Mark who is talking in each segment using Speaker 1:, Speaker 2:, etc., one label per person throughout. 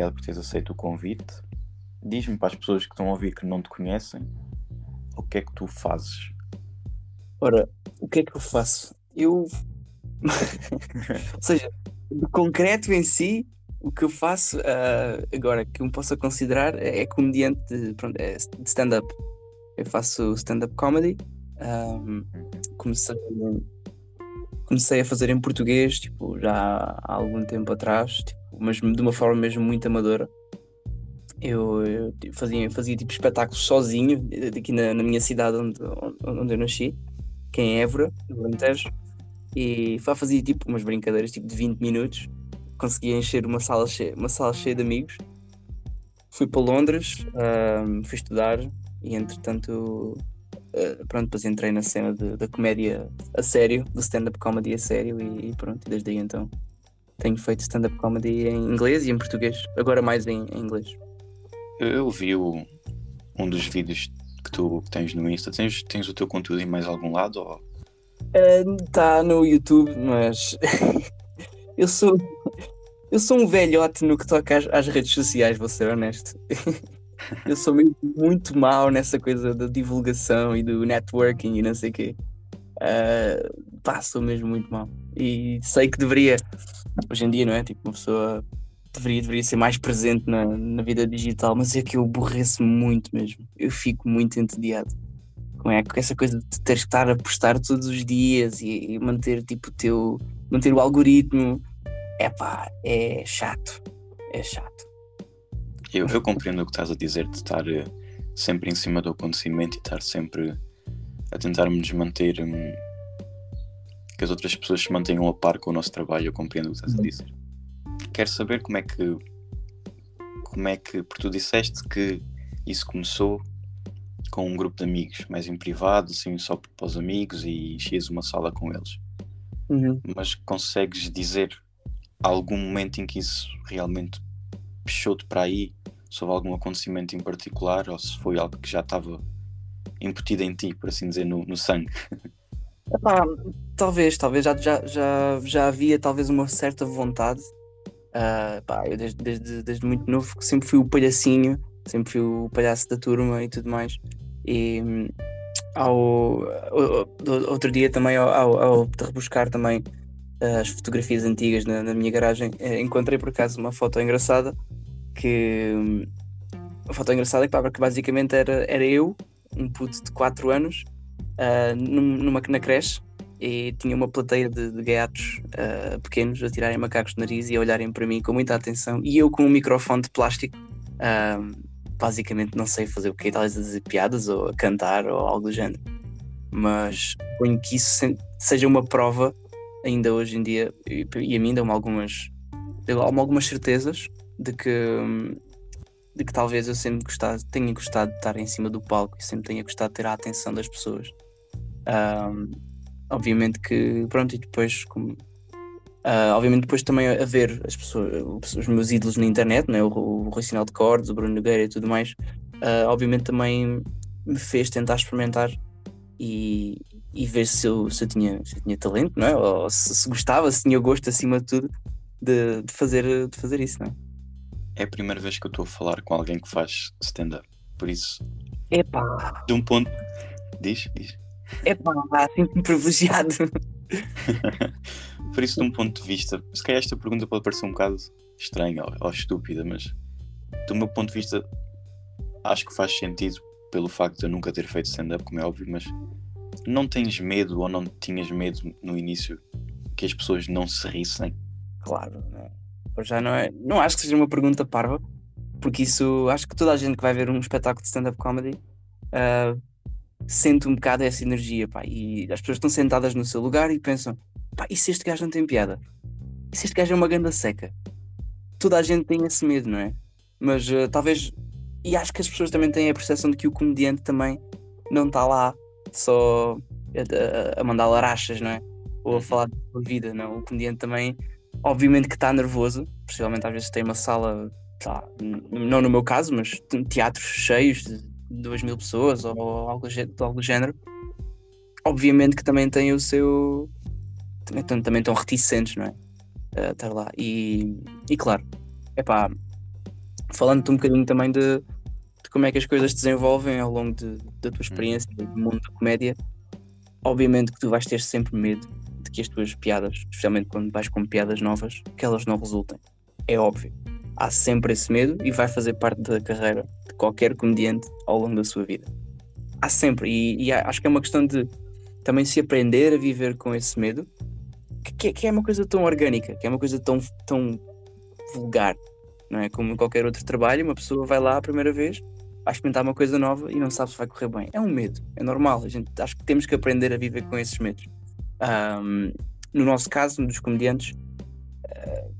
Speaker 1: obrigado por teres aceito o convite. Diz-me para as pessoas que estão a ouvir que não te conhecem, o que é que tu fazes?
Speaker 2: Ora, o que é que eu faço? Eu. Ou seja, de concreto em si, o que eu faço uh, agora que me possa considerar é, é comediante de, é de stand-up. Eu faço stand-up comedy. Um, comecei, comecei a fazer em português tipo, já há algum tempo atrás, tipo, mas de uma forma mesmo muito amadora. Eu, eu fazia, fazia tipo espetáculos sozinho aqui na, na minha cidade onde, onde eu nasci, que é em Évora, no Alentejo, e fazia tipo umas brincadeiras tipo de 20 minutos, conseguia encher uma sala cheia, uma sala cheia de amigos. Fui para Londres, fui estudar e entretanto uh, pronto, depois entrei na cena de, da comédia a sério, do stand-up comedy a sério e, e pronto, desde aí então tenho feito stand-up comedy em inglês e em português, agora mais em, em inglês.
Speaker 1: Eu vi o, um dos vídeos que tu tens no Insta, tens, tens o teu conteúdo em mais algum lado? Ou...
Speaker 2: Está uh, no YouTube, mas eu sou eu sou um velhote no que toca às, às redes sociais, vou ser honesto. eu sou muito, muito mau nessa coisa da divulgação e do networking e não sei o quê. Uh, sou mesmo muito mau. E sei que deveria, hoje em dia, não é? Tipo, uma pessoa deveria, deveria ser mais presente na, na vida digital, mas é que eu aborreço muito mesmo. Eu fico muito entediado com, é, com essa coisa de teres que estar a postar todos os dias e, e manter tipo teu manter o algoritmo é pá, é chato é chato
Speaker 1: eu, eu compreendo o que estás a dizer de estar eh, sempre em cima do acontecimento e estar sempre a tentarmos manter hum, que as outras pessoas se mantenham a par com o nosso trabalho eu compreendo o que estás a uhum. dizer quero saber como é que como é que, porque tu disseste que isso começou com um grupo de amigos, mais em privado, assim, só para os amigos e enchias uma sala com eles.
Speaker 2: Uhum.
Speaker 1: Mas consegues dizer algum momento em que isso realmente puxou-te para aí, sobre algum acontecimento em particular, ou se foi algo que já estava embutido em ti, por assim dizer, no, no sangue?
Speaker 2: Epá, talvez, talvez já, já, já, já havia talvez uma certa vontade Uh, pá, eu desde, desde, desde muito novo sempre fui o palhacinho, sempre fui o palhaço da turma e tudo mais. E hum, ao, ao, outro dia também, ao, ao, rebuscar também as fotografias antigas na, na minha garagem, eh, encontrei por acaso uma foto engraçada que hum, uma foto engraçada que, pá, que basicamente era, era eu, um puto de 4 anos, uh, numa, na creche, e tinha uma plateia de, de gaiatos uh, pequenos a tirarem macacos de nariz e a olharem para mim com muita atenção. E eu com um microfone de plástico uh, basicamente não sei fazer o que talvez a dizer piadas ou a cantar ou algo do género. Mas ponho que isso seja uma prova ainda hoje em dia e, e a mim dão-me algumas algumas certezas de que de que talvez eu sempre gostado, tenha gostado de estar em cima do palco e sempre tenha gostado de ter a atenção das pessoas. Ah, obviamente que pronto, e depois como uh, obviamente depois também a ver as pessoas, os meus ídolos na internet, né? o, o Rui Sinal de Cordes, o Bruno Nogueira e tudo mais, uh, obviamente também me fez tentar experimentar e, e ver se eu, se eu, tinha, se eu tinha talento, não é? Ou se, se, gostava, se tinha gosto acima de tudo de, de, fazer, de fazer isso, não é?
Speaker 1: É a primeira vez que eu estou a falar com alguém que faz stand-up, por isso.
Speaker 2: Epá!
Speaker 1: De um ponto. Diz, diz.
Speaker 2: É pá, sinto-me privilegiado.
Speaker 1: Por isso, de um ponto de vista, se calhar esta pergunta pode parecer um bocado estranha ou, ou estúpida, mas do meu ponto de vista, acho que faz sentido pelo facto de eu nunca ter feito stand-up, como é óbvio, mas não tens medo ou não tinhas medo no início que as pessoas não se rissem?
Speaker 2: Claro, não. já não é. Não acho que seja uma pergunta parva, porque isso acho que toda a gente que vai ver um espetáculo de stand-up comedy uh, sente um bocado essa energia, pá, e as pessoas estão sentadas no seu lugar e pensam, pá, e se este gajo não tem piada? E se este gajo é uma ganda seca? Toda a gente tem esse medo, não é? Mas uh, talvez, e acho que as pessoas também têm a percepção de que o comediante também não está lá só a, a, mandar larachas, não é? Ou a uhum. falar da sua vida, não? O comediante também, obviamente que está nervoso, possivelmente às vezes tem uma sala, tá, não no meu caso, mas teatros cheios de 2 mil pessoas ou algo, algo do género, obviamente que também tem o seu. Também, também estão reticentes, não é? A estar lá. E, e claro, é pá, falando-te um bocadinho também de, de, como é que as coisas se desenvolvem ao longo de, da tua uhum. experiência do mundo da comédia, obviamente que tu vais ter sempre medo de que as tuas piadas, especialmente quando vais com piadas novas, que elas não resultem. É óbvio. Há sempre esse medo e vai fazer parte da carreira de qualquer comediante ao longo da sua vida. Há sempre. E, e acho que é uma questão de também se aprender a viver com esse medo, que, que, é uma coisa tão orgânica, que é uma coisa tão, tão vulgar, não é? Como em qualquer outro trabalho, uma pessoa vai lá a primeira vez, vai experimentar uma coisa nova e não sabe se vai correr bem. É um medo, é normal. A gente acho que temos que aprender a viver com esses medos. Um, no nosso caso, dos comediantes, uh,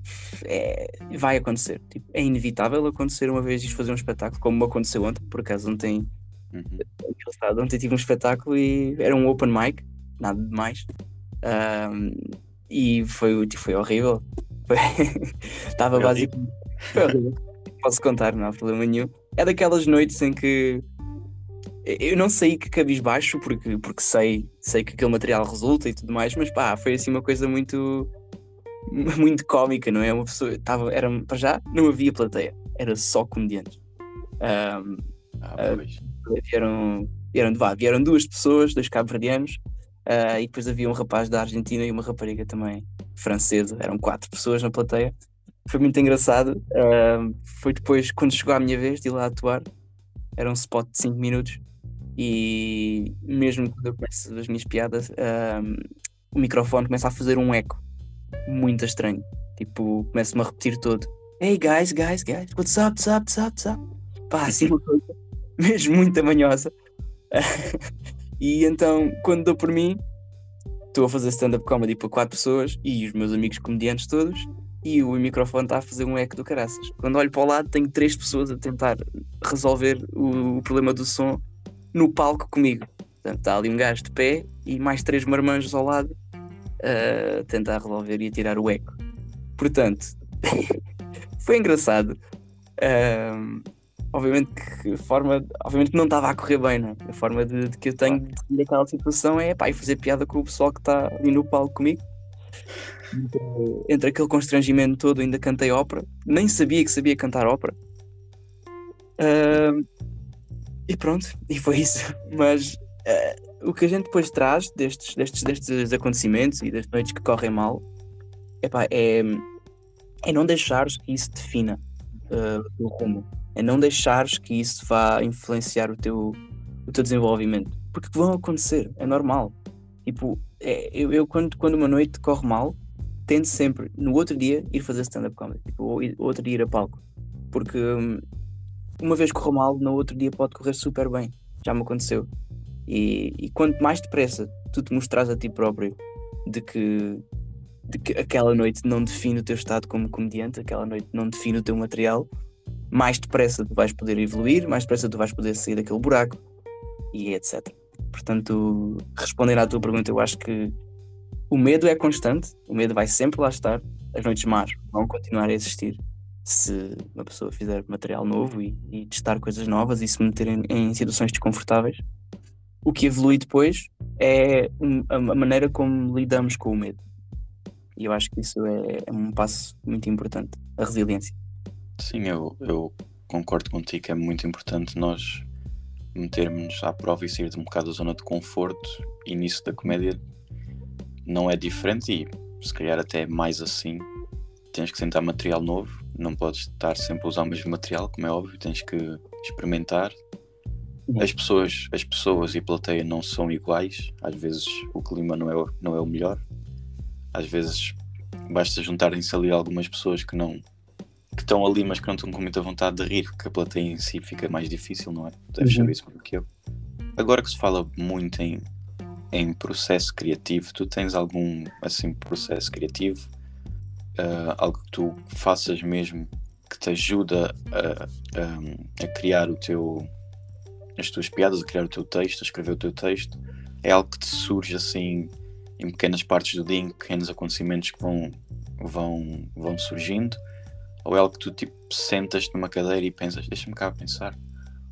Speaker 2: é, vai acontecer. Tipo, é inevitável acontecer uma vez isto fazer um espetáculo, como aconteceu ontem, por acaso ontem. Uhum. Ontem tive um espetáculo e era um open mic, nada de mais. Um, e foi, foi horrível. Estava basicamente. Foi horrível. Posso contar, não há problema nenhum. É daquelas noites em que eu não saí que cabisbaixo porque, porque sei, sei que aquele material resulta e tudo mais, mas pá, foi assim uma coisa muito muito cómica, não é? Uma pessoa estava, era para já não havia plateia, era só comediantes. Um, ah, uh, vieram, vieram, vá, vieram duas pessoas, dois cabo-verdianos, uh, e depois havia um rapaz da Argentina e uma rapariga também francesa, eram quatro pessoas na plateia. Foi muito engraçado. Uh, foi depois, quando chegou a minha vez de ir lá atuar, era um spot de 5 minutos e mesmo quando eu começo as minhas piadas, o microfone começa a fazer um eco muito estranho. Tipo, começa-me a repetir todo. Hey guys, guys, guys, what's up, what's up, what's up, what's up? Pá, assim uma coisa mesmo muito manhosa. e então, quando dou por mim, estou a fazer stand-up comedy para quatro pessoas e os meus amigos comediantes todos, e o microfone está a fazer um eco do caraças. Quando olho para o lado, tenho três pessoas a tentar resolver o, o problema do som no palco comigo. Portanto, está ali um gajo de pé e mais três marmanjos ao lado a tentar resolver e a tirar o eco. Portanto, foi engraçado. Um, obviamente que forma, obviamente não estava a correr bem, não? É? A forma de, de, que eu tenho de ir aquela situação é pá, fazer piada com o pessoal que está ali no palco comigo. Entre, aquele constrangimento todo, ainda cantei ópera, nem sabia que sabia cantar ópera. Uh, e pronto, e foi isso. Mas uh, o que a gente depois traz destes, destes, destes acontecimentos e das noites que correm mal epá, é, é não deixares que isso defina uh, o rumo. É não deixares que isso vá influenciar o teu, o teu desenvolvimento. Porque vão acontecer, é normal. Tipo, é, eu, eu quando, quando uma noite corre mal, tento sempre, no outro dia, ir fazer stand-up comedy. Tipo, ou, outro dia ir a palco. Porque uma vez correu mal, no outro dia pode correr super bem. Já me aconteceu. E, e quanto mais depressa tu te mostras a ti próprio de que, de que aquela noite não define o teu estado como comediante, aquela noite não define o teu material, mais depressa tu vais poder evoluir, mais depressa tu vais poder sair daquele buraco e etc. Portanto, respondendo à tua pergunta, eu acho que o medo é constante, o medo vai sempre lá estar, as noites más vão continuar a existir se uma pessoa fizer material novo e, e testar coisas novas e se meter em, em, situações desconfortáveis. O que evolui depois é a, maneira como lidamos com o medo. E eu acho que isso é, é um passo muito importante, a resiliência.
Speaker 1: Sim, eu, eu concordo contigo que é muito importante nós metermos à prova e sair de um bocado da zona de conforto e nisso da comédia não é diferente e se calhar até mais assim tens que tentar material novo não podes estar sempre a usar o mesmo material, como é óbvio, tens que experimentar. As pessoas, as pessoas e a plateia não são iguais, às vezes o clima não é, o, não é o melhor, às vezes basta juntarem-se ali algumas pessoas que não que estão ali, mas que não estão com muita vontade de rir, porque a plateia em si fica mais difícil, não é? Deves uhum. saber isso melhor que eu. Agora que se fala muito em, em processo criativo, tu tens algum assim processo criativo uh, algo que tu faças mesmo que te ajuda a, a, a, criar o teu as tuas piadas, a criar o teu texto, a escrever o teu texto, é algo que te surge assim em pequenas partes do dia, em pequenos acontecimentos que vão, vão, vão surgindo, ou é algo que tu tipo sentas numa cadeira e pensas, deixa-me cá pensar,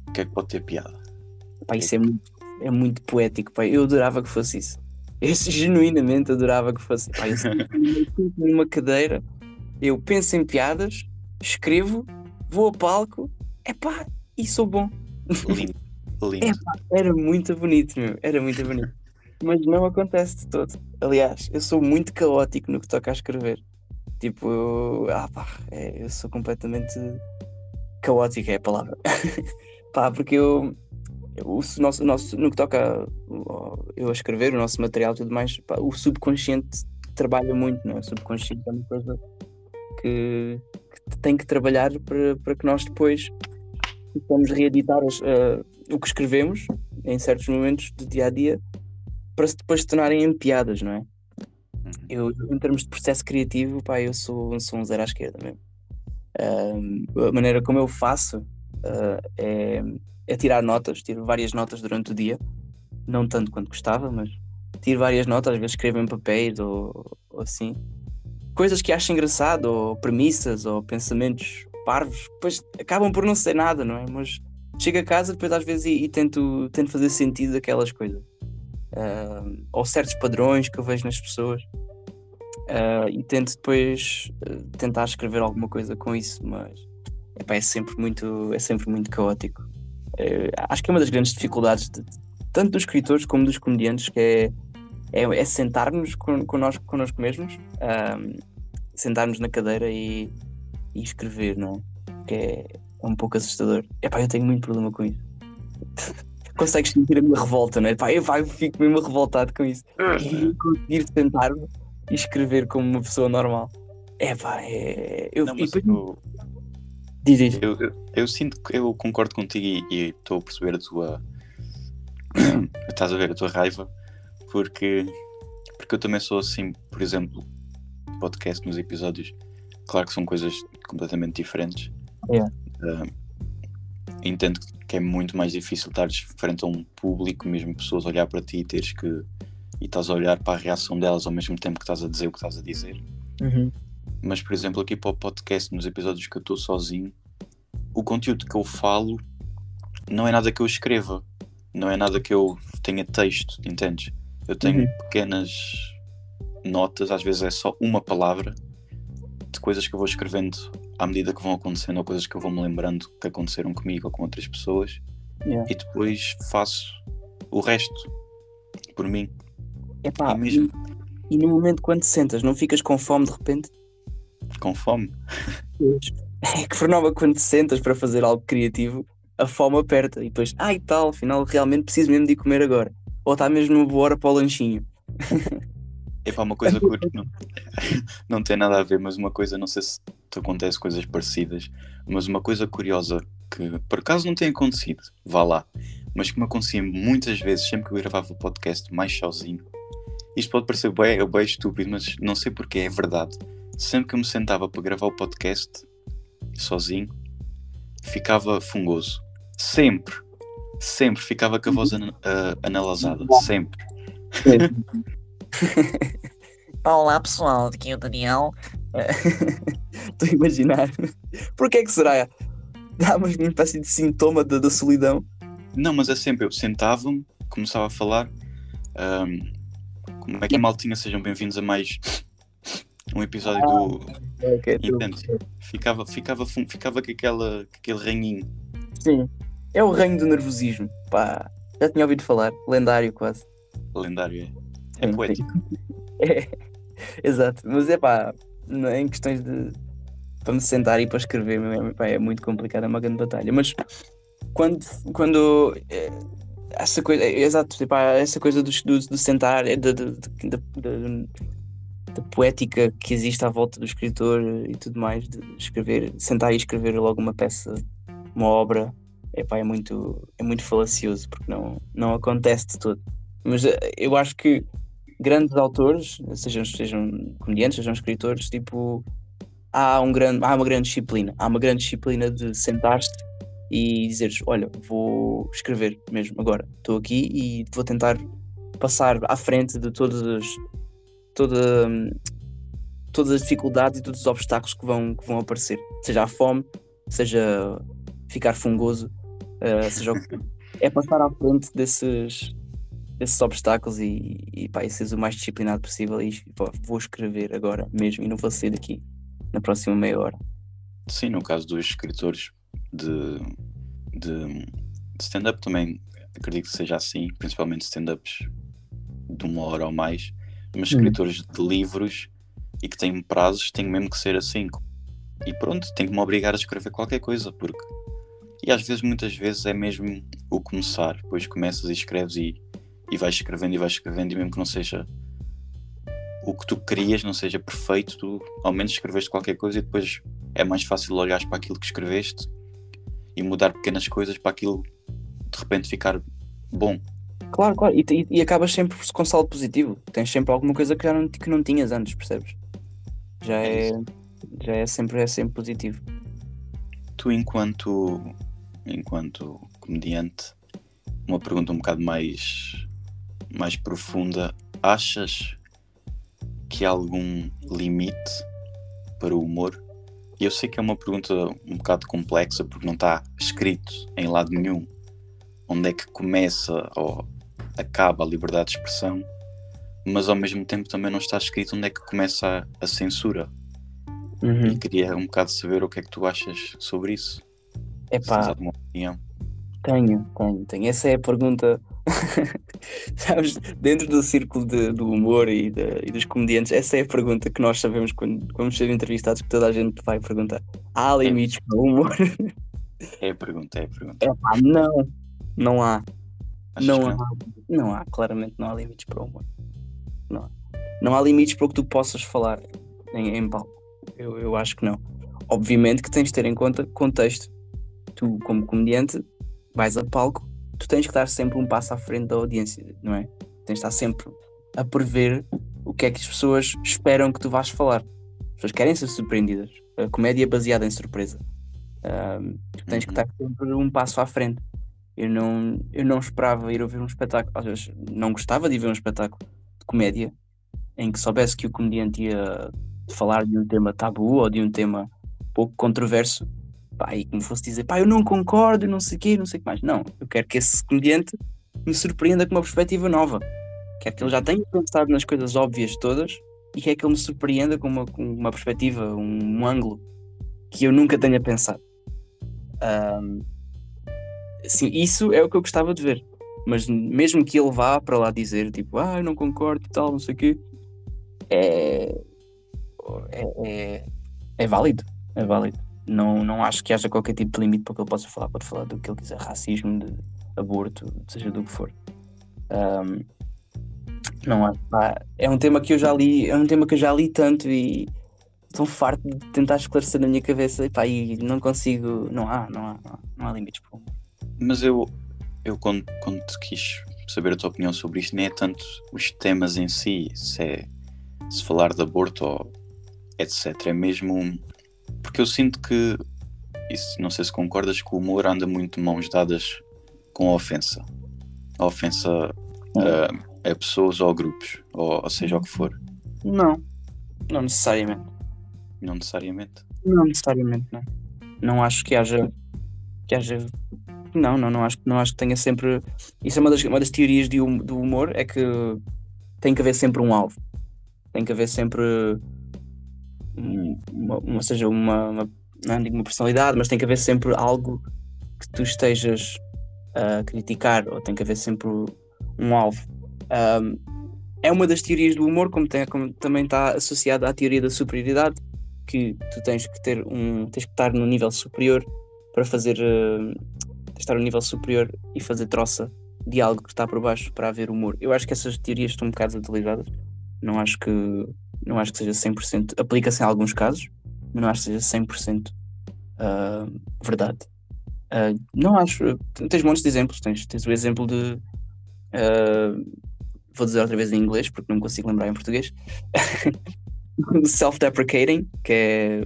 Speaker 1: o que é que pode ter piada?
Speaker 2: Pá, isso é muito, é muito poético, pai. eu adorava que fosse isso. Eu genuinamente adorava que fosse. Pá, eu numa cadeira, eu penso em piadas, escrevo vou a palco, epá, e sou bom.
Speaker 1: Lindo, lindo.
Speaker 2: Epá, era muito bonito, meu, era muito bonito. Mas não acontece de todo. Aliás, eu sou muito caótico no que toca a escrever. Tipo, eu, ah, pá, é, eu sou completamente caótico, é a palavra. pá, porque eu, o nosso, nosso, no que toca eu a escrever, o nosso material e tudo mais, pá, o subconsciente trabalha muito, não é? O subconsciente é uma coisa que, que tem que trabalhar para, para que nós depois possamos reeditar as, uh, o que escrevemos em certos momentos do dia a dia para se depois se tornarem em piadas, não é? Uhum. Eu, em termos de processo criativo, pá, eu sou, sou um zero à esquerda mesmo. Uh, a maneira como eu faço uh, é, é tirar notas, tiro várias notas durante o dia, não tanto quanto gostava, mas tiro várias notas, às vezes escrevo em papéis ou, ou assim. Coisas que acho engraçado, ou premissas, ou pensamentos parvos, depois acabam por não ser nada, não é? Mas chego a casa depois às vezes e, e tento, tento fazer sentido daquelas coisas. Uh, ou certos padrões que eu vejo nas pessoas. Uh, e tento depois uh, tentar escrever alguma coisa com isso, mas epá, é sempre muito é sempre muito caótico. acho que é uma das grandes dificuldades de, tanto dos escritores como dos comediantes que é é, é sentarmos con, connosco, connosco mesmos, sentarmos na cadeira e, e, escrever, não é? Que é, é um pouco assustador. Epá, eu tenho muito problema com isso. Consegues sentir a minha revolta, não é? Epá, eu, eu fico mesmo revoltado com isso. E conseguir sentar-me e escrever como uma pessoa normal. Epá, é. Eu,
Speaker 1: não, mas
Speaker 2: depois...
Speaker 1: eu...
Speaker 2: Diz, diz.
Speaker 1: Eu, eu, eu, sinto que eu concordo contigo e estou a perceber a tua. Estás a ver a tua raiva porque, porque eu também sou assim, por exemplo, podcast nos episódios, claro que são coisas completamente diferentes.
Speaker 2: Yeah.
Speaker 1: Uh, entendo que é muito mais difícil estar frente a um público, mesmo pessoas olhar para ti e teres que e estás a olhar para a reação delas ao mesmo tempo que estás a dizer o que estás a dizer.
Speaker 2: Uhum.
Speaker 1: Mas, por exemplo, aqui para o podcast, nos episódios que eu estou sozinho, o conteúdo que eu falo não é nada que eu escreva, não é nada que eu tenha texto, entendes? Eu tenho uhum. pequenas notas, às vezes é só uma palavra de coisas que eu vou escrevendo à medida que vão acontecendo ou coisas que eu vou me lembrando que aconteceram comigo ou com outras pessoas
Speaker 2: yeah.
Speaker 1: e depois faço o resto por mim.
Speaker 2: Epá, e, mesmo... e, e no momento quando te sentas, não ficas com fome de repente?
Speaker 1: Com fome?
Speaker 2: É que por norma quando te sentas para fazer algo criativo, a fome aperta e depois, ai ah, tal, afinal realmente preciso mesmo de ir comer agora ou está mesmo uma boa hora para o lanchinho?
Speaker 1: É para uma coisa que não, não tem nada a ver, mas uma coisa, não sei se te acontece coisas parecidas, mas uma coisa curiosa que por acaso não tem acontecido, vá lá, mas que me acontecia muitas vezes sempre que eu gravava o podcast mais sozinho. Isto pode parecer bem, bem estúpido, mas não sei porque é verdade. Sempre que eu me sentava para gravar o podcast sozinho, ficava fungoso. Sempre. Sempre ficava com a voz an uh, analisada, sempre.
Speaker 2: Olá pessoal, aqui é o Daniel. Estou a imaginar. Porquê é que será? Dá uma espécie de sintoma da, da solidão.
Speaker 1: Não, mas é sempre, eu sentava-me, começava a falar. Um, como é que a maltinha sejam bem-vindos a mais um episódio do.
Speaker 2: Ah, okay,
Speaker 1: ficava, ficava, ficava com, aquela, com aquele ranhinho.
Speaker 2: Sim. É o reino do nervosismo. Pá, já tinha ouvido falar. Lendário quase.
Speaker 1: Lendário, é. É poético.
Speaker 2: É, exato. Mas é pá, em questões de. para me sentar e para escrever, pá, é muito complicado, é uma grande batalha. Mas quando. quando é, essa coisa, é, exato, epá, essa coisa do, do, do sentar, é da, da poética que existe à volta do escritor e tudo mais, de escrever, sentar e escrever logo uma peça, uma obra, epá, é, muito, é muito falacioso, porque não, não acontece de todo. Mas eh, eu acho que grandes autores, sejam, sejam comediantes, sejam escritores, tipo, há, um grande, há uma grande disciplina. Há uma grande disciplina de sentar-te e dizeres: Olha, vou escrever mesmo agora. Estou aqui e vou tentar passar à frente de todas as, toda, todas as dificuldades e todos os obstáculos que vão, que vão aparecer. Seja a fome, seja ficar fungoso, Uh, seja, é passar à frente desses, desses obstáculos e, e, pá, e seres o mais disciplinado possível. E pá, vou escrever agora mesmo e não vou sair daqui na próxima meia hora.
Speaker 1: sim, no caso dos escritores de, de, de stand-up também acredito que seja assim, principalmente stand-ups de uma hora ou mais, mas
Speaker 2: Hum.
Speaker 1: escritores de livros e que têm prazos têm mesmo que ser assim. E pronto, tenho que me obrigar a escrever qualquer coisa, porque. E às vezes, muitas vezes, é mesmo o começar. Depois começas e escreves e, e vais escrevendo e vais escrevendo, e mesmo que não seja o que tu querias, não seja perfeito, tu ao menos escreveste qualquer coisa e depois é mais fácil olhares para aquilo que escreveste e mudar pequenas coisas para aquilo de repente ficar bom.
Speaker 2: Claro, claro. E, e, e acabas sempre com saldo positivo. Tens sempre alguma coisa que já não, que não tinhas antes, percebes? Já
Speaker 1: É
Speaker 2: é, já é sempre, é sempre positivo.
Speaker 1: Tu, enquanto, enquanto comediante, uma pergunta um bocado mais, mais profunda: achas que há algum limite para o humor? Eu sei que é uma pergunta um bocado complexa porque não está escrito em lado nenhum onde é que começa ou acaba a liberdade de expressão, mas ao mesmo tempo também não está escrito onde é que começa a, a censura.
Speaker 2: Uhum.
Speaker 1: E queria um bocado saber o que é que tu achas sobre isso. Se tens
Speaker 2: Epá,
Speaker 1: alguma opinião.
Speaker 2: tenho, tenho, tenho. Essa é a pergunta. Sabes, dentro do círculo de- do humor e, de- e dos comediantes, essa é a pergunta que nós sabemos quando vamos ser entrevistados, que toda a gente vai perguntar. Há limites para o humor?
Speaker 1: É a pergunta, é a pergunta.
Speaker 2: Epá, não, não há.
Speaker 1: Achas
Speaker 2: Não há, não há, claramente não há limites para o humor. Não há. Não há limites para o que tu possas falar em, em palco. Eu, eu acho que não. Obviamente que tens de ter em conta contexto. Tu, como comediante, vais a palco, tu tens que estar sempre um passo à frente da audiência, não é? Tens de estar sempre a prever o que é que as pessoas esperam que tu vás falar. As pessoas querem ser surpreendidas. A comédia é baseada em surpresa. Ahm, tu tens que
Speaker 1: Uhum.
Speaker 2: estar sempre um passo à frente. Eu não, eu não esperava ir ouvir um espetáculo, às vezes não gostava de ver um espetáculo de comédia em que soubesse que o comediante ia falar de um tema tabu ou de um tema pouco controverso, pá, e que me fosse dizer, pá, eu não concordo, não sei o quê, não sei o que mais. Não, eu quero que esse comediante me surpreenda com uma perspectiva nova. Quero que ele já tenha pensado nas coisas óbvias todas e quero que ele me surpreenda com uma, com uma perspectiva, um, um ângulo que eu nunca tenha pensado. Ahm, Sim, isso é o que eu gostava de ver. Mas mesmo que ele vá para lá dizer, tipo, ah, eu não concordo e tal, não sei o quê, é, é, é, é válido. É válido. Não, não acho que haja qualquer tipo de limite para o que ele possa falar. Pode falar do que ele quiser, racismo, de aborto, seja do que for. Ahm, não há, é um tema que eu já li, é um tema que eu já li tanto e estou farto de tentar esclarecer na minha cabeça e, pá, e não consigo. Não há, não há, não há, não há limites.
Speaker 1: Mas eu, eu quando, quando quis saber a tua opinião sobre isto, nem é tanto os temas em si, se é se falar de aborto ou etc. É mesmo um- porque eu sinto que isso, não sei se concordas que o humor anda muito de mãos dadas com a ofensa. A ofensa a, a pessoas ou a grupos, ou, ou seja o que for.
Speaker 2: Não, não necessariamente.
Speaker 1: Não necessariamente.
Speaker 2: Não necessariamente, não. Não acho que haja. Que haja. Não, não, não acho, não acho que tenha sempre. Isso é uma das, uma das teorias de hum- do humor, é que tem que haver sempre um alvo. Tem que haver sempre. Um- Uma, uma- seja uma, uma. Não digo uma personalidade, mas tem que haver sempre algo que tu estejas a criticar, ou tem que haver sempre um alvo. Ahm, é uma das teorias do humor, como, tem- como também está associada à teoria da superioridade, que tu tens que ter um. tens que estar no nível superior para fazer. de estar no nível superior e fazer troça de algo que está por baixo para haver humor. Eu acho que essas teorias estão um bocado desatualizadas. Não acho que. Não acho que seja 100%. Aplica-se em alguns casos, mas não acho que seja 100% ah, verdade. Ah, não acho. Tens montes de exemplos. Tens, tens o exemplo de. ah, vou dizer outra vez em inglês porque não consigo lembrar em português. Self-deprecating, que é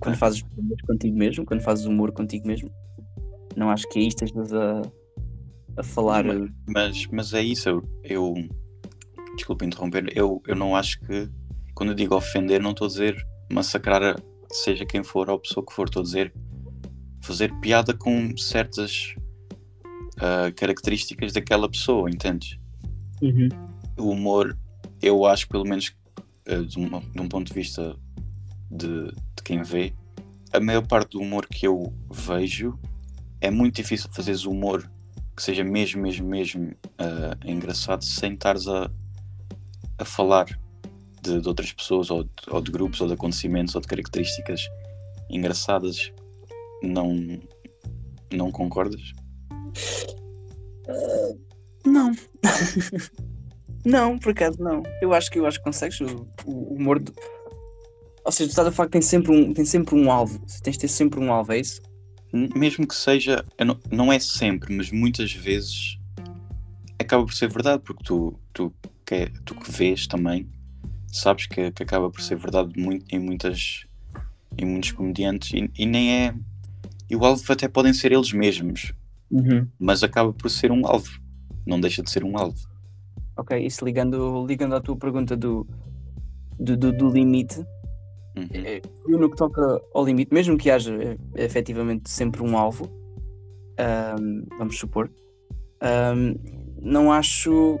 Speaker 2: quando fazes contigo mesmo, quando fazes humor contigo mesmo. Não acho que aí estejas a, a falar.
Speaker 1: Mas- Mas, mas é isso, eu, eu desculpa interromper, eu, eu não acho que quando eu digo ofender, não estou a dizer massacrar seja quem for ou a pessoa que for, estou a dizer fazer piada com certas ah, características daquela pessoa, entendes?
Speaker 2: Uhum.
Speaker 1: O humor, eu acho pelo menos ah, de, um, de um ponto de vista de, de quem vê, a maior parte do humor que eu vejo é muito difícil fazeres humor que seja mesmo, mesmo, mesmo uh, engraçado sem estares a, a falar de, de outras pessoas ou de, ou de, grupos ou de acontecimentos ou de características engraçadas. Não, não concordas?
Speaker 2: Uh, não. não, por acaso não. Eu acho que eu acho que consegues o, o humor. De... Ou seja, tu estás a falar que tem sempre um, tem sempre um alvo. Tens de ter sempre um alvo, é isso?
Speaker 1: mesmo que seja, não, não é sempre, mas muitas vezes acaba por ser verdade, porque tu, tu, que, tu que vês também sabes que, que acaba por ser verdade muito, em, muitas, em muitos comediantes e, e, nem é. E o alvo até podem ser eles mesmos,
Speaker 2: uhum.
Speaker 1: mas acaba por ser um alvo, não deixa de ser um alvo.
Speaker 2: Ok, isso ligando, ligando à tua pergunta do, do, do, do limite, Uhum. É, no que toca ao limite, mesmo que haja é, efetivamente sempre um alvo, um, vamos supor, um, não acho.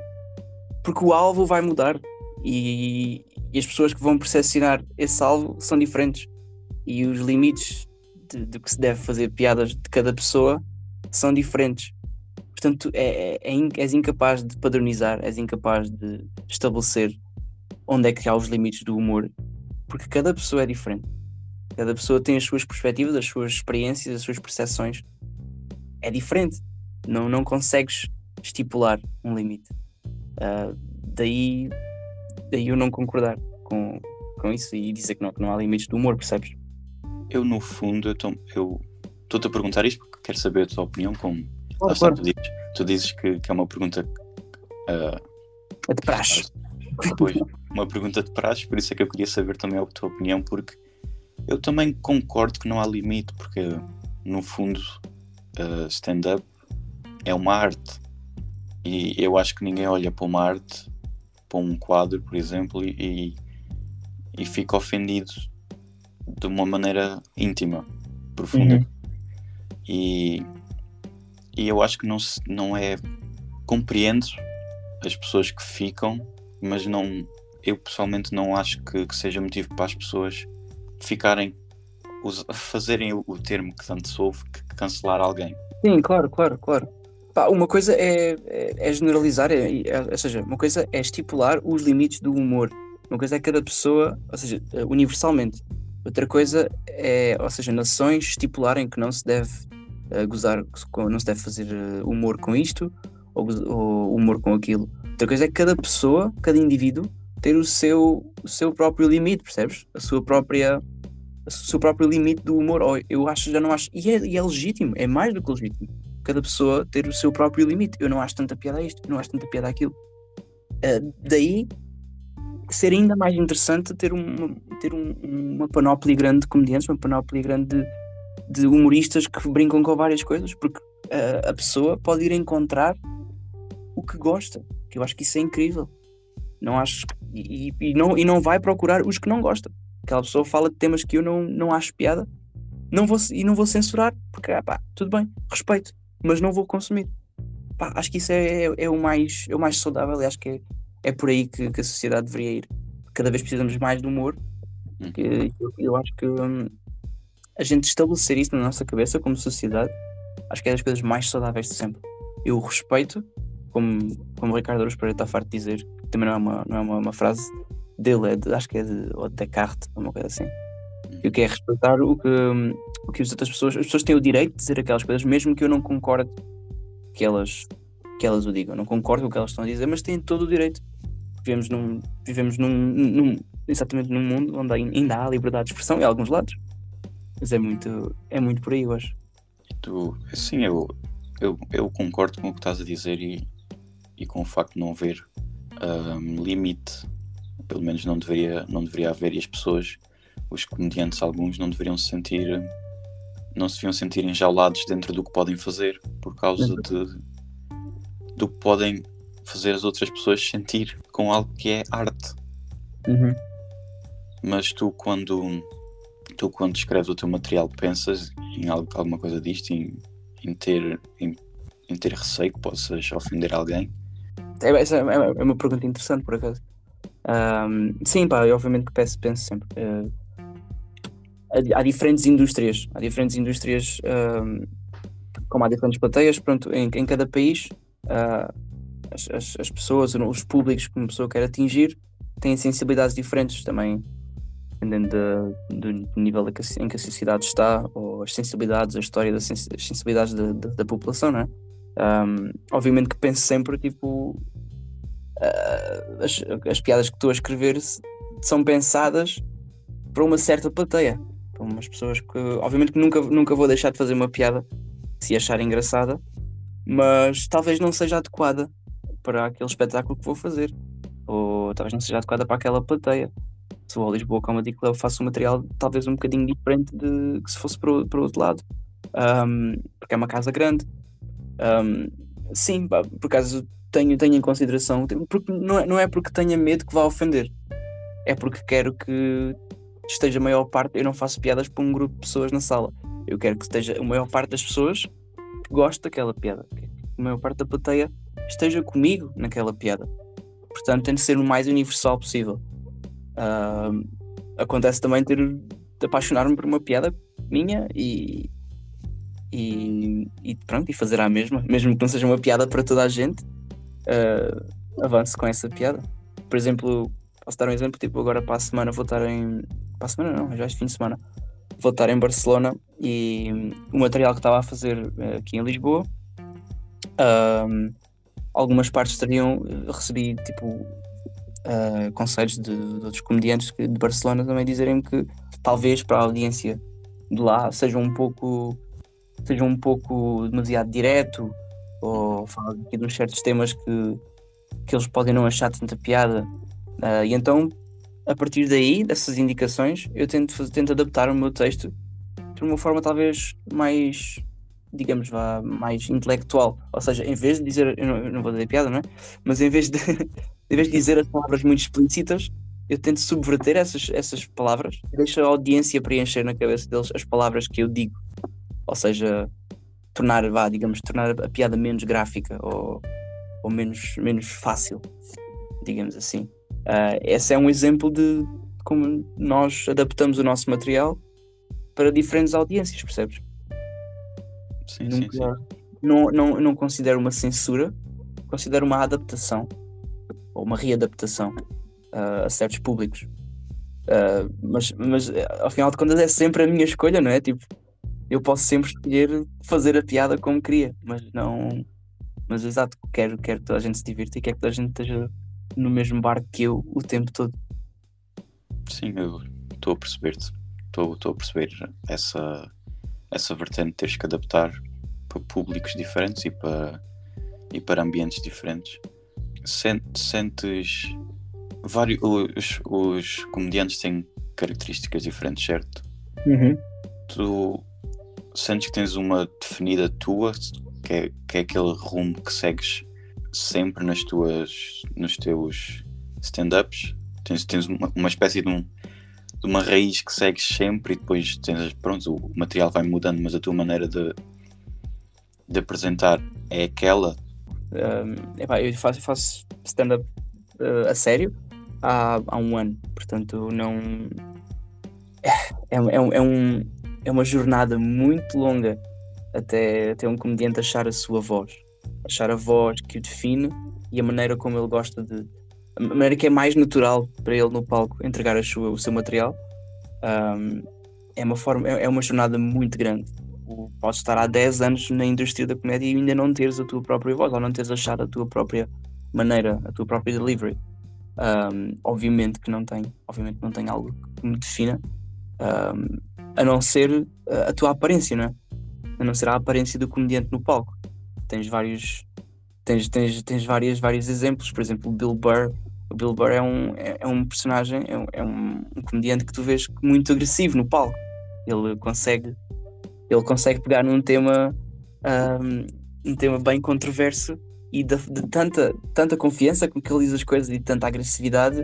Speaker 2: Porque o alvo vai mudar e, e, as pessoas que vão percepcionar esse alvo são diferentes e os limites de, de, que se deve fazer piadas de cada pessoa são diferentes. Portanto, é, é, é és incapaz de padronizar, és incapaz de estabelecer onde é que há os limites do humor porque cada pessoa é diferente. Cada pessoa tem as suas perspectivas, as suas experiências, as suas percepções. É diferente. Não, não consegues estipular um limite. Uh, daí, daí eu não concordar com, com isso e dizer que não, que não há limites do humor, percebes?
Speaker 1: Eu, no fundo, eu estou-te a perguntar isto porque quero saber a tua opinião. Como oh, claro. tu, dizes, tu dizes que, que, é uma pergunta. Uh,
Speaker 2: é de praxe.
Speaker 1: Pois, uma pergunta de praxe, por isso é que eu queria saber também a tua opinião, porque eu também concordo que não há limite, porque no fundo uh, stand-up é uma arte e eu acho que ninguém olha para uma arte, para um quadro, por exemplo, e, e fica ofendido de uma maneira íntima, profunda. Uhum. E, e eu acho que não, se, não é. Compreendo as pessoas que ficam, mas não eu pessoalmente não acho que, que seja motivo para as pessoas ficarem fazerem o, o, termo que tanto se ouve que cancelar alguém.
Speaker 2: Sim, claro, claro, claro. Pá, uma coisa é, é, é generalizar, é, é, ou seja, uma coisa é estipular os limites do humor. Uma coisa é cada pessoa, ou seja, eh, universalmente. Outra coisa é, ou seja, nações estipularem que não se deve uh, gozar, não se deve fazer uh, humor com isto ou, ou humor com aquilo. Outra coisa é cada pessoa, cada indivíduo, ter o seu, o seu próprio limite, percebes? A sua própria o seu próprio limite do humor. Ou eu acho, já não acho. E é, e é legítimo, é mais do que legítimo. Cada pessoa ter o seu próprio limite. Eu não acho tanta piada a isto, não acho tanta piada aquilo. Uh, daí ser ainda mais interessante ter, uma, ter um, uma panóplia grande de comediantes, uma panóplia grande de, de humoristas que brincam com várias coisas, porque uh, a pessoa pode ir encontrar o que gosta, que eu acho que isso é incrível. Não acho. E, e, não, e não vai procurar os que não gostam. Aquela pessoa fala de temas que eu não, não acho piada não vou, e não vou censurar, porque ah, pá, tudo bem, respeito, mas não vou consumir. Pá, acho que isso é, é, é, o mais, é o mais saudável e acho que é, é por aí que, que, a sociedade deveria ir. Cada vez precisamos mais de humor. Hum. Que, eu, eu, acho que hum, a gente estabelecer isso na nossa cabeça como sociedade, acho que é das coisas mais saudáveis de sempre. Eu respeito, como, como o Ricardo Aruz Pereira está farto de dizer, também não é uma, não é uma, uma frase dele, é de, acho que é de, ou de Descartes, uma coisa assim. E o que é respeitar o que, o que as outras pessoas, as pessoas têm o direito de dizer aquelas coisas, mesmo que eu não concorde que elas, que elas o digam. não concordo com o que elas estão a dizer, mas têm todo o direito. Vivemos num, vivemos num, num exatamente num mundo onde ainda há liberdade de expressão em alguns lados. Mas é muito, é muito por aí, eu acho.
Speaker 1: Tu, sim, eu, eu, eu concordo com o que estás a dizer e, e com o facto de não ver um, limite, pelo menos não deveria, não deveria haver, e as pessoas, os comediantes, alguns, não deveriam se sentir, não se deviam sentir enjaulados dentro do que podem fazer, por causa uhum. de, do que podem fazer as outras pessoas sentir com algo que é arte.
Speaker 2: Uhum.
Speaker 1: Mas tu quando tu quando escreves o teu material pensas em algo, alguma coisa disto, em, em ter em, em ter receio que possas ofender alguém?
Speaker 2: É, essa é, é uma pergunta interessante, por acaso. Um, sim, pá, eu obviamente que penso, penso sempre. Uh, há diferentes indústrias, há diferentes indústrias, um, como há diferentes plateias, pronto, em, em cada país, uh, as, as, as, pessoas, os públicos que uma pessoa quer atingir, têm sensibilidades diferentes também, dependendo de, do nível em que a sociedade está, ou as sensibilidades, a história das sensibilidades da, da, da população, não é? Um, obviamente que penso sempre, tipo, uh, as, as piadas que estou a escrever são pensadas para uma certa plateia, para umas pessoas que, obviamente que nunca, nunca vou deixar de fazer uma piada se achar engraçada, mas talvez não seja adequada para aquele espetáculo que vou fazer, ou talvez não seja adequada para aquela plateia. Se o Lisboa Comedy Club faço um material talvez um bocadinho diferente de que se fosse para o, para o outro lado, um, porque é uma casa grande. Um, sim, por acaso tenho, tenho em consideração, porque não é, não é porque tenha medo que vá ofender, é porque quero que esteja a maior parte. Eu não faço piadas para um grupo de pessoas na sala, eu quero que esteja a maior parte das pessoas que goste daquela piada, que a maior parte da plateia esteja comigo naquela piada. Portanto, tem de ser o mais universal possível. Uh, acontece também ter de apaixonar-me por uma piada minha e, e, e, pronto, e fazer a mesma, mesmo que não seja uma piada para toda a gente, uh, avance com essa piada. Por exemplo, posso dar um exemplo, tipo, agora para a semana vou estar em. Para a semana não, já este fim de semana. Vou estar em Barcelona e o material que estava a fazer eh, aqui em Lisboa, um, algumas partes estariam. Recebi tipo uh, conselhos de, de, outros comediantes de Barcelona também dizerem que talvez para a audiência de lá seja um pouco seja um pouco demasiado direto ou falar aqui de uns certos temas que, que eles podem não achar tanta piada. Uh, e então, a partir daí, dessas indicações, eu tento, tento adaptar o meu texto de uma forma talvez mais, digamos, vá, mais intelectual. Ou seja, em vez de dizer, eu não, eu não vou dizer piada, não é? Mas em vez de, em vez de dizer as palavras muito explícitas, eu tento subverter essas, essas palavras e deixo a audiência preencher na cabeça deles as palavras que eu digo. Ou seja, tornar, vá, digamos, tornar a piada menos gráfica ou, ou menos, menos fácil, digamos assim. Uh, esse é um exemplo de como nós adaptamos o nosso material para diferentes audiências, percebes?
Speaker 1: Sim, Nunca, sim, sim.
Speaker 2: Não, não, não considero uma censura, considero uma adaptação ou uma readaptação uh, a certos públicos. Uh, mas, mas ao final de contas é sempre a minha escolha, não é? Tipo, eu posso sempre escolher fazer a piada como queria, mas não. Mas exato, quero, quero que toda a gente se divirta e quero que toda a gente esteja no mesmo barco que eu o tempo todo.
Speaker 1: Sim, eu estou a perceber-te. Estou a perceber essa, essa vertente de teres que adaptar para públicos diferentes e para, e para ambientes diferentes. Sentes vários os, os comediantes têm características diferentes, certo?
Speaker 2: Uhum.
Speaker 1: Tu sentes que tens uma definida tua, que é, que é aquele rumo que segues sempre nas tuas, nos teus stand-ups? Tens, tens uma, uma espécie de, um, de uma raiz que segues sempre e depois tens, pronto, o material vai mudando, mas a tua maneira de, de apresentar é aquela?
Speaker 2: Um, epá, eu faço, faço stand-up uh, a sério há, há um ano, portanto não. É, é, é, um, é, um, é uma jornada muito longa até, até um comediante achar a sua voz, achar a voz que o define e a maneira como ele gosta de. a maneira que é mais natural para ele no palco entregar a sua, o seu material. Um, é, uma forma, é, é uma jornada muito grande. Podes estar há 10 anos na indústria da comédia e ainda não teres a tua própria voz, ou não teres achado a tua própria maneira, a tua própria delivery. Um, obviamente que não tem, obviamente não tem algo que me defina, um, a não ser a tua aparência, não é? A não ser a aparência do comediante no palco. Tens vários, tens, tens, tens vários, vários exemplos, por exemplo, o Bill Burr. O Bill Burr é um, é, é um personagem, é, um, é um, um, comediante que tu vês muito agressivo no palco. Ele consegue, ele consegue pegar num tema, um, um tema bem controverso e de, de, tanta, tanta confiança com que ele diz as coisas e tanta agressividade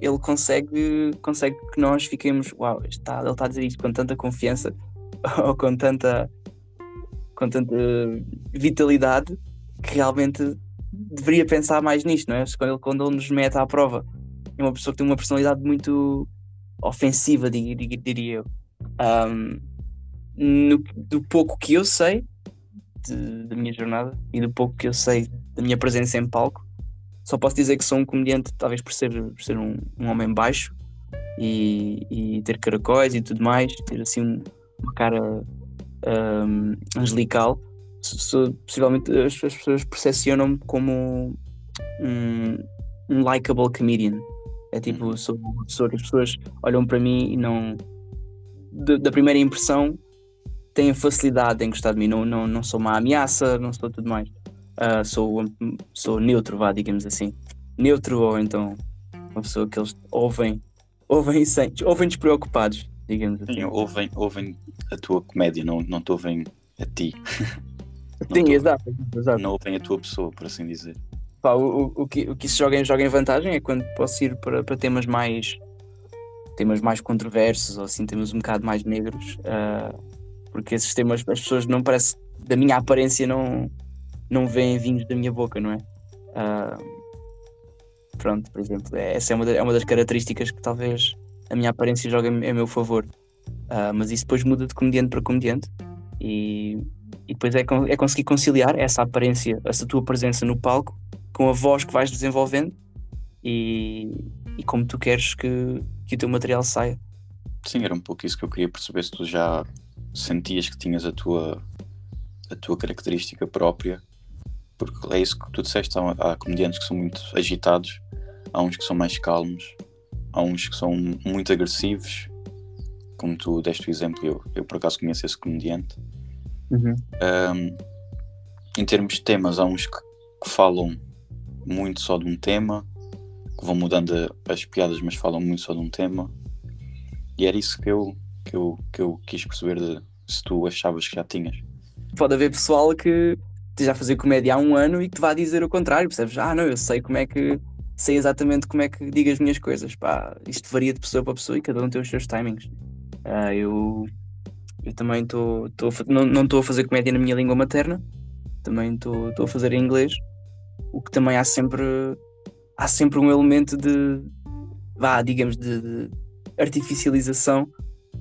Speaker 2: ele consegue, consegue que nós fiquemos, uau, está, ele está a dizer isto com tanta confiança ou com tanta, com tanta vitalidade que realmente deveria pensar mais nisto, não é? Quando ele, quando ele nos mete à prova, é uma pessoa que tem uma personalidade muito ofensiva, diria, eu. Um, no, do pouco que eu sei de, da minha jornada e do pouco que eu sei da minha presença em palco, só posso dizer que sou um comediante, talvez por ser, por ser um, um homem baixo e, e, ter caracóis e tudo mais, ter assim uma cara um, angelical. Possivelmente as, as pessoas percepcionam-me como um, um likable comedian. É tipo, uhum. sou uma pessoa que as pessoas olham para mim e não. De, da primeira impressão têm facilidade em gostar de mim. Não, não, não sou uma ameaça, não sou tudo mais. Uh, sou, sou neutro, vá, digamos assim. Neutro ou então uma pessoa que eles ouvem, ouvem sem, ouvem despreocupados, digamos assim. Sim,
Speaker 1: ouvem, ouvem a tua comédia, não, não te ouvem a ti.
Speaker 2: Sim, exato, exato.
Speaker 1: Não ouvem a tua pessoa, por assim dizer.
Speaker 2: Pá, o, o, que, o que isso joga, joga em vantagem é quando posso ir para, para temas mais temas mais controversos ou assim temas um bocado mais negros uh, porque esses temas as pessoas não parece da minha aparência não não veem vinhos da minha boca não é uh, pronto por exemplo é, essa é uma, é uma das características que talvez a minha aparência joga em meu favor uh, mas isso depois muda de comediante para comediante e, e depois é, é conseguir conciliar essa aparência essa tua presença no palco com a voz que vais desenvolvendo e, e como tu queres que, que o teu material saia.
Speaker 1: Sim, era um pouco isso que eu queria perceber se tu já sentias que tinhas a tua, a tua característica própria, porque é isso que tu disseste, há, há comediantes que são muito agitados, há uns que são mais calmos, há uns que são muito agressivos, como tu deste o exemplo, eu, eu por acaso conheço esse comediante.
Speaker 2: Uhum.
Speaker 1: Um, em termos de temas, há uns que, que falam muito só de um tema, que vão mudando as piadas, mas falam muito só de um tema. E era isso que eu, que eu, que eu quis perceber de, se tu achavas que já tinhas.
Speaker 2: Pode haver pessoal que esteja a fazer comédia há um ano e que te vá dizer o contrário, percebes? Ah, não, eu sei como é que. Sei exatamente como é que digo as minhas coisas. Pá, isto varia de pessoa para pessoa e cada um tem os seus timings. Uh, eu, eu também estou. Não estou a fazer comédia na minha língua materna, também estou a fazer em inglês o que também há sempre há sempre um elemento de vá, digamos, de, de artificialização,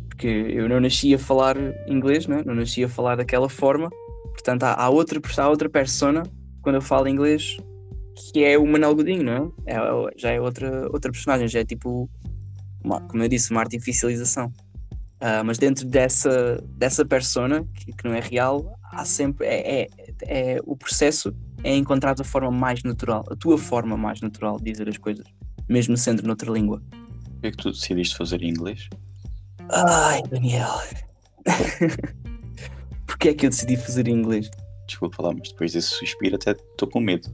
Speaker 2: porque eu não nasci a falar inglês, né? não nasci a falar daquela forma, portanto há, há outra, há outra persona quando eu falo inglês que é o Manel Godinho, não é? é? já é outra, outra personagem, já é tipo, uma, como eu disse, uma artificialização. Uh, mas dentro dessa, dessa persona, que, que, não é real, há sempre. É, é, é, o processo é encontrar a forma mais natural, a tua forma mais natural de dizer as coisas, mesmo sendo noutra língua.
Speaker 1: Por que é que tu decidiste fazer em inglês?
Speaker 2: Ai, Daniel. Porquê é que eu decidi fazer em inglês?
Speaker 1: Desculpa lá, mas depois desse suspiro até estou com medo.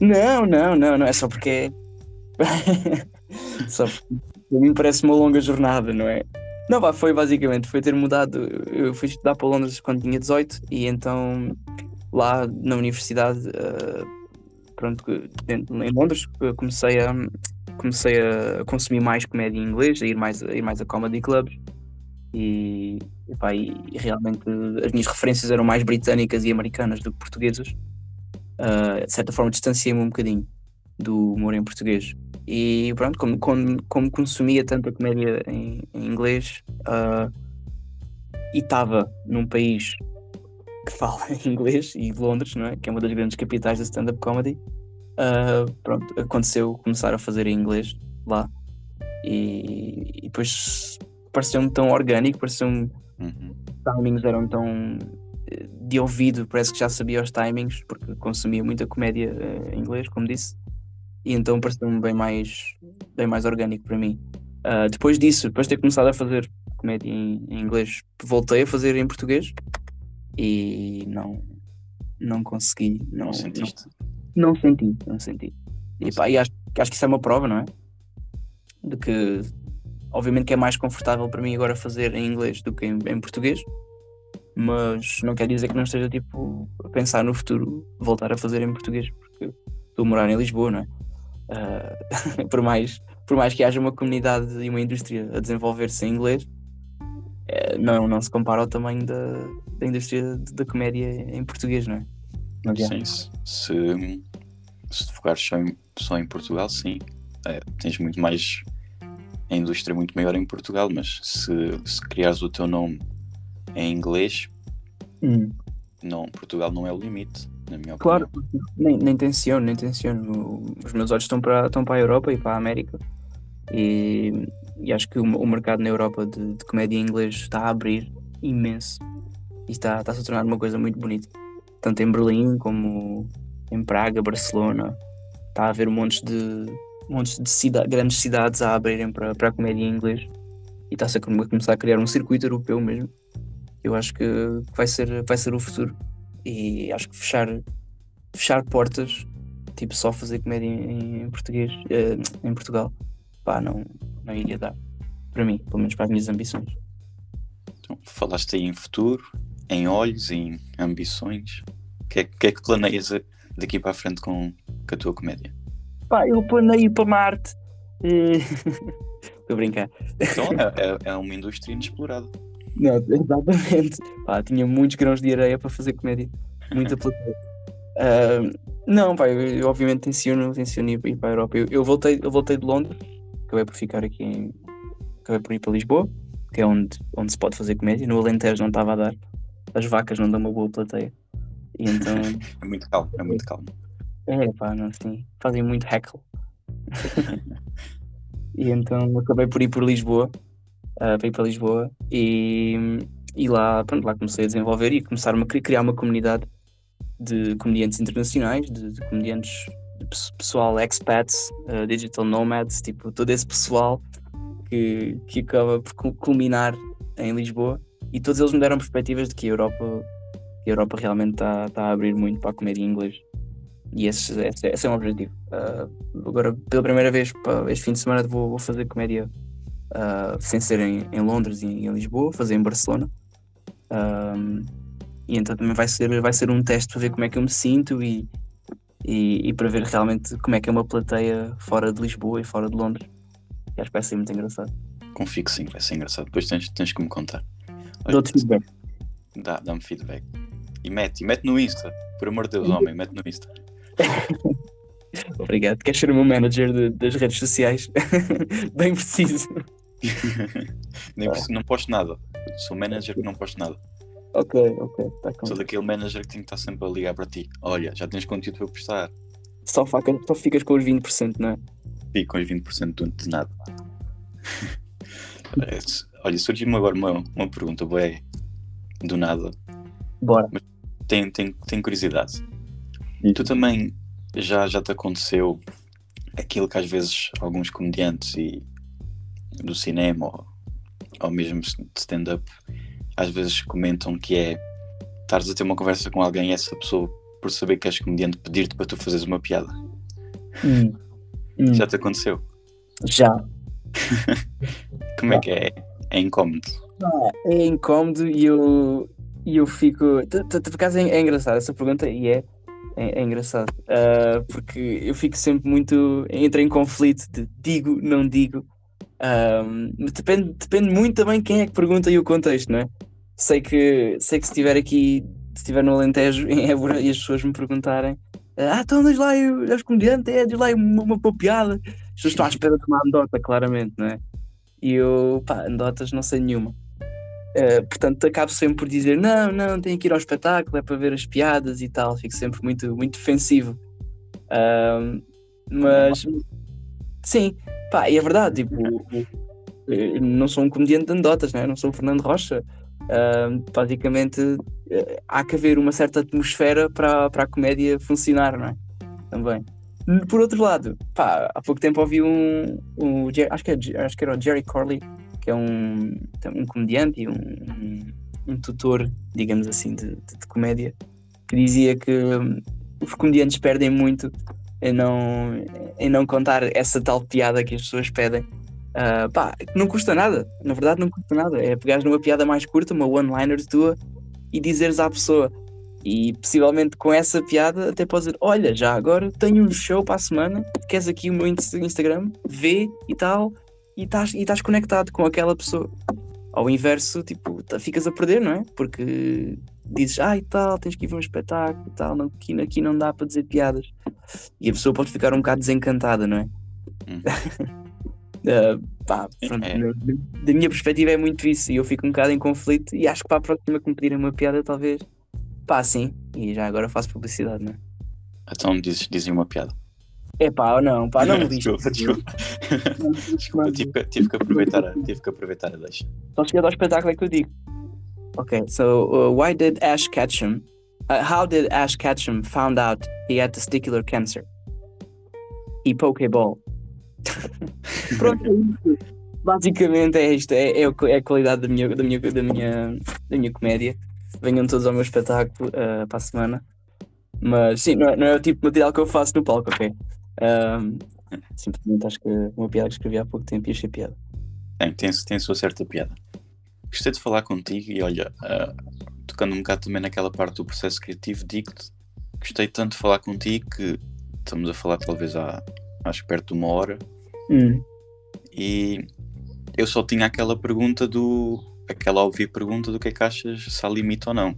Speaker 2: Não, não, não, não é só porque. só porque mim parece uma longa jornada, não é? Não, vá, foi basicamente, foi ter mudado. Eu fui estudar para Londres quando tinha 18 e então lá na universidade, uh, pronto, em Londres, comecei a, comecei a consumir mais comédia em inglês, a ir mais a, ir mais a comedy clubs e, epá, e realmente as minhas referências eram mais britânicas e americanas do que portuguesas. Uh, de certa forma distanciei-me um bocadinho do humor em português. E pronto, como, como, como consumia tanta comédia em, em inglês uh, e estava num país que fala inglês e Londres, não é? que é uma das grandes capitais da stand-up comedy, uh, pronto, aconteceu começar a fazer em inglês lá e, e depois pareceu-me tão orgânico, pareceu-me uhum. timings eram tão de ouvido, parece que já sabia os timings, porque consumia muita comédia uh, em inglês, como disse, e então pareceu-me bem mais, bem mais orgânico para mim. Uh, depois disso, depois de ter começado a fazer comédia em, em, inglês, voltei a fazer em português e não, não consegui. Não,
Speaker 1: não sentiste?
Speaker 2: Não, não, senti, não senti. E, pá, e acho, acho que isso é uma prova, não é? De que, obviamente, que é mais confortável para mim agora fazer em inglês do que em, em português, mas não quer dizer que não esteja tipo a pensar no futuro voltar a fazer em português, porque estou a morar em Lisboa, não é? Uh, por, mais, por mais que haja uma comunidade e uma indústria a desenvolver-se em inglês, uh, não, não se compara ao tamanho da, da indústria da comédia em português, não é?
Speaker 1: Sim, se, se te focares só em, só em Portugal, sim, é, tens muito mais a indústria é muito maior em Portugal, mas se, se criares o teu nome em inglês,
Speaker 2: Hum.
Speaker 1: não, Portugal não é o limite, na minha opinião.
Speaker 2: Claro, nem, nem tenciono, nem tenciono. Os meus olhos estão para, estão para a Europa e para a América. E, e acho que o, o mercado na Europa de, de comédia em inglês está a abrir imenso. E está, está-se a tornar uma coisa muito bonita. Tanto em Berlim como em Praga, Barcelona. Está a haver montes de, montes de cida- grandes cidades a abrirem para, para a comédia em inglês. E está-se a começar a criar um circuito europeu mesmo. Eu acho que vai ser, vai ser o futuro. E acho que fechar, fechar portas, tipo só fazer comédia em, em português, eh, em Portugal, pá, não, não iria dar. Para mim, pelo menos para as minhas ambições.
Speaker 1: Então, falaste aí em futuro, em olhos, em ambições. O que é, que é que planeias a- daqui para a frente com, com a tua comédia?
Speaker 2: Pá, eu planeio para Marte. eh, Estou a brincar.
Speaker 1: Então é, é- é uma indústria inexplorada.
Speaker 2: Não, exatamente. Pá, tinha muitos grãos de areia para fazer comédia. Muita plateia. Ah, não, pá, eu, eu obviamente tenciono, tenciono ir, ir para a Europa. Eu, eu voltei, eu voltei de Londres, acabei por ficar aqui em. Acabei por ir para Lisboa, que é onde, onde se pode fazer comédia. No Alentejo não estava a dar. As vacas não dão uma boa plateia. E então.
Speaker 1: É muito calmo, é muito calmo.
Speaker 2: É, pá, não assim, fazem muito heckle. e então acabei por ir por Lisboa, ah, para ir para Lisboa, e, e lá, pronto, lá comecei a desenvolver e começar a cri- criar uma comunidade de comediantes internacionais, de, de comediantes, de pes- pessoal expats, ah, digital nomads, tipo, todo esse pessoal que, que acaba por cu- culminar em Lisboa, e todos eles me deram perspectivas de que a Europa, que a Europa realmente está tá a abrir muito para a comédia em inglês. E esse, esse, esse é um objetivo. Ah, agora, pela primeira vez, pá, este fim de semana, vou, vou fazer comédia ah, sem ser em, em Londres e em Lisboa, fazer em Barcelona. Ahm, e então também vai ser, vai ser um teste para ver como é que eu me sinto e, e, e para ver realmente como é que é uma plateia fora de Lisboa e fora de Londres. E acho que vai ser muito engraçado.
Speaker 1: Confio que sim, vai ser engraçado. Depois tens, tens que me contar.
Speaker 2: Dou-te feedback.
Speaker 1: Dá, dá-me feedback. E mete, e mete no Insta. Por amor de Deus, homem, mete no Insta.
Speaker 2: Obrigado. Queres ser o meu manager de- das redes sociais? Bem preciso.
Speaker 1: Nem preciso, não posto nada. Sou manager que não posto nada.
Speaker 2: Ok, ok. Tá.
Speaker 1: Sou daquele manager que tem que estar sempre a ligar para ti. Olha, já tens conteúdo para postar.
Speaker 2: só, faca, só ficas com os 20%, não é?
Speaker 1: E com os 20% de- nada. Olha, surgiu-me agora uma, uma pergunta, bué, do nada.
Speaker 2: Bora.
Speaker 1: Tenho, tenho, tenho curiosidade.
Speaker 2: Hum.
Speaker 1: Tu também já, já te aconteceu aquilo que às vezes alguns comediantes e do cinema ou, ou mesmo de stand-up às vezes comentam que é estares a ter uma conversa com alguém e essa pessoa, por saber que és comediante, pedir-te para tu fazeres uma piada.
Speaker 2: Hum. Hum.
Speaker 1: Já te aconteceu?
Speaker 2: Já.
Speaker 1: Como é que é? É incómodo.
Speaker 2: É incómodo e eu, eu fico. Por acaso é, é engraçado essa pergunta e é. É, é engraçado. Ah, porque eu fico sempre muito. Entro em conflito de digo, não digo. Mas depende, depende muito também quem é que pergunta e o contexto, não é? Sei que, sei que se estiver aqui, se estiver no Alentejo, em Évora, e as pessoas me perguntarem: Ah, então diz lá, eu- és comediante, é, diz lá uma, uma piada. As pessoas estão à espera de uma anedota, claramente, não é? E eu, pá, anedotas não sei nenhuma. Eh, portanto, acabo sempre por dizer: não, não, tenho que ir ao espetáculo, é para ver as piadas e tal. Fico sempre muito, muito defensivo. Ahm, mas, sim, pá, e é verdade. Tipo, não sou um comediante de anedotas, né? não sou o Fernando Rocha. Ahm, basicamente, eh, há que haver uma certa atmosfera para, para a comédia funcionar, não é? Também. Por outro lado, pá, há pouco tempo ouvi um, um acho, que é, Jer- acho que era o Jerry Corley, que é um, um comediante e um, um, um tutor, digamos assim, de, de- de comédia, que dizia que hum, os comediantes perdem muito em não, em não contar essa tal piada que as pessoas pedem. Ah, pá, não custa nada, na verdade não custa nada. É pegares numa piada mais curta, uma one-liner tua, e dizeres à pessoa. E possivelmente com essa piada até podes dizer: Olha, já agora tenho um show para a semana, queres aqui o meu ins- Instagram, vê e tal, e estás e estás conectado com aquela pessoa. Ao inverso, tipo, tá- ficas a perder, não é? Porque dizes, ah, e tal, tens que ir ver um espetáculo e tal, não, aqui, aqui não dá para dizer piadas. E a pessoa pode ficar um bocado desencantada, não é?
Speaker 1: Hum.
Speaker 2: Ah, pá, pronto,
Speaker 1: É.
Speaker 2: da minha perspectiva é muito isso e eu fico um bocado em conflito e acho que para a próxima que me pedirem uma piada, talvez, pá, sim, e já agora faço publicidade, não é?
Speaker 1: Então diz, dizem uma piada.
Speaker 2: É pá, ou não, pá, não me diz.
Speaker 1: desculpa, desculpa. desculpa tive, que, tive, que aproveitar a, tive que aproveitar a deixa.
Speaker 2: Só chegando ao espetáculo é que eu digo. Ok, so uh, why did Ash Ketchum, uh, how did Ash Ketchum found out he had testicular cancer? He pokeball. Pronto, é. Basicamente é isto, é, é, é a qualidade da minha, da, minha, da, minha, da minha comédia. Venham todos ao meu espetáculo uh, para a semana. Mas sim, não é, não é o tipo de material que eu faço no palco, ok? Um, simplesmente acho que uma piada que escrevi há pouco tempo e achei piada.
Speaker 1: Tem, tem, tem a sua certa piada. Gostei de falar contigo e olha, ah, tocando um bocado também naquela parte do processo criativo, digo-te, gostei tanto de falar contigo que estamos a falar talvez há, acho perto de uma hora
Speaker 2: Hum.
Speaker 1: e eu só tinha aquela pergunta do. aquela óbvia pergunta do que é que achas se há limite ou não.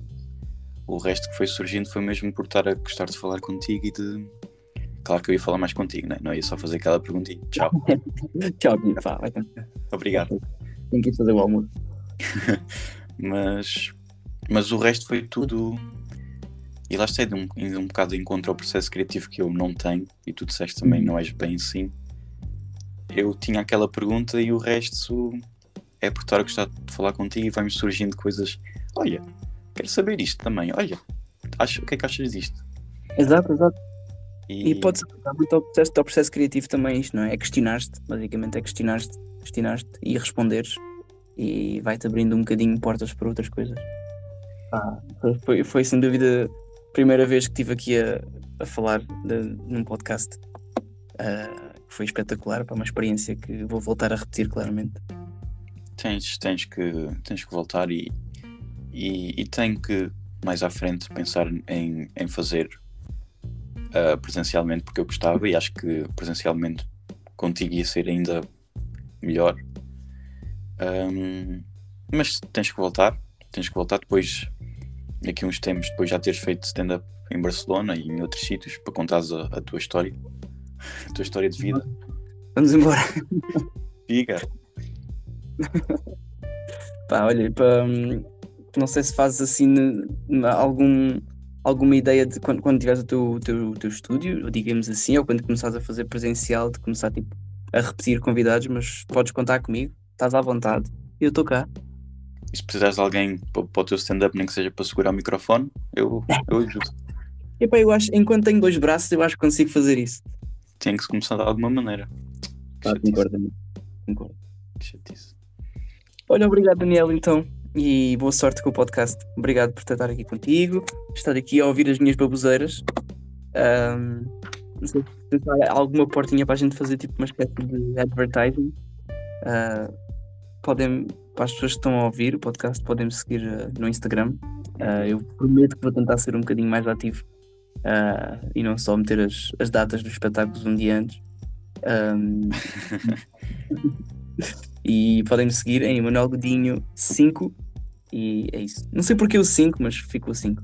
Speaker 1: O resto que foi surgindo foi mesmo por estar a gostar de falar contigo e de. Claro que eu ia falar mais contigo, né? não ia só fazer aquela pergunta e tchau.
Speaker 2: Tchau, pá, tentar.
Speaker 1: Obrigado.
Speaker 2: Tenho que ir fazer o almoço.
Speaker 1: mas, mas o resto foi tudo. E lá está, indo um, um bocado em contra ao processo criativo que eu não tenho, e tu disseste também não és bem assim. Eu tinha aquela pergunta e o resto é por estar a gostar de falar contigo e vai-me surgindo coisas. Olha, quero saber isto também. Olha, acho, o que é que achas disto?
Speaker 2: Exato, exato.
Speaker 1: E,
Speaker 2: E pode ser muito ao processo, ao processo criativo também isto, não é? É questionar-te, basicamente é questionar-te, questionar-te e responderes e vai-te abrindo um bocadinho portas para outras coisas. Ah, foi- foi, sem dúvida a primeira vez que estive aqui a, a falar de- num podcast. Ah, foi espetacular, para uma experiência que vou voltar a repetir claramente.
Speaker 1: tens, tens, que, tens que voltar e, e, e tenho que mais à frente pensar em, em fazer ah, presencialmente porque eu gostava e acho que presencialmente contigo ia ser ainda melhor. Ahm, mas tens que voltar, tens que voltar depois, daqui a uns tempos, depois já teres feito stand-up em Barcelona e em outros sítios para contares a, a tua história, a tua história de vida.
Speaker 2: Vamos embora.
Speaker 1: Diga,
Speaker 2: Pá, olha, pá, hum, não sei se fazes assim ne- algum, alguma ideia de quando, quando tiveres o teu, teu, teu estúdio, digamos assim, ou quando começares a fazer presencial, de começar tipo, a repetir convidados, mas podes contar comigo, estás à vontade, e eu estou cá.
Speaker 1: e se precisares de alguém para, o teu stand-up, nem que seja para segurar o microfone, eu, eu ajudo.
Speaker 2: E pá, eu acho, enquanto tenho dois braços, eu acho que consigo fazer isso.
Speaker 1: Tem que se começar de alguma maneira. Chatice,
Speaker 2: concordo, concordo.
Speaker 1: que chatice.
Speaker 2: Olha, obrigado Daniel então e boa sorte com o podcast. Obrigado por estar aqui contigo, estar aqui a ouvir as minhas baboseiras. Ahm, não sei se há alguma portinha para a gente fazer tipo uma espécie de advertising. Ah, podem, para as pessoas que estão a ouvir o podcast, podem me seguir ah, no Instagram. Ah, eu prometo que vou tentar ser um bocadinho mais ativo ah, e não só meter as, as datas dos espetáculos um dia antes. Ahm, e podem me seguir em Manuel Godinho 5 e é isso. Não sei porque o 5, mas ficou 5.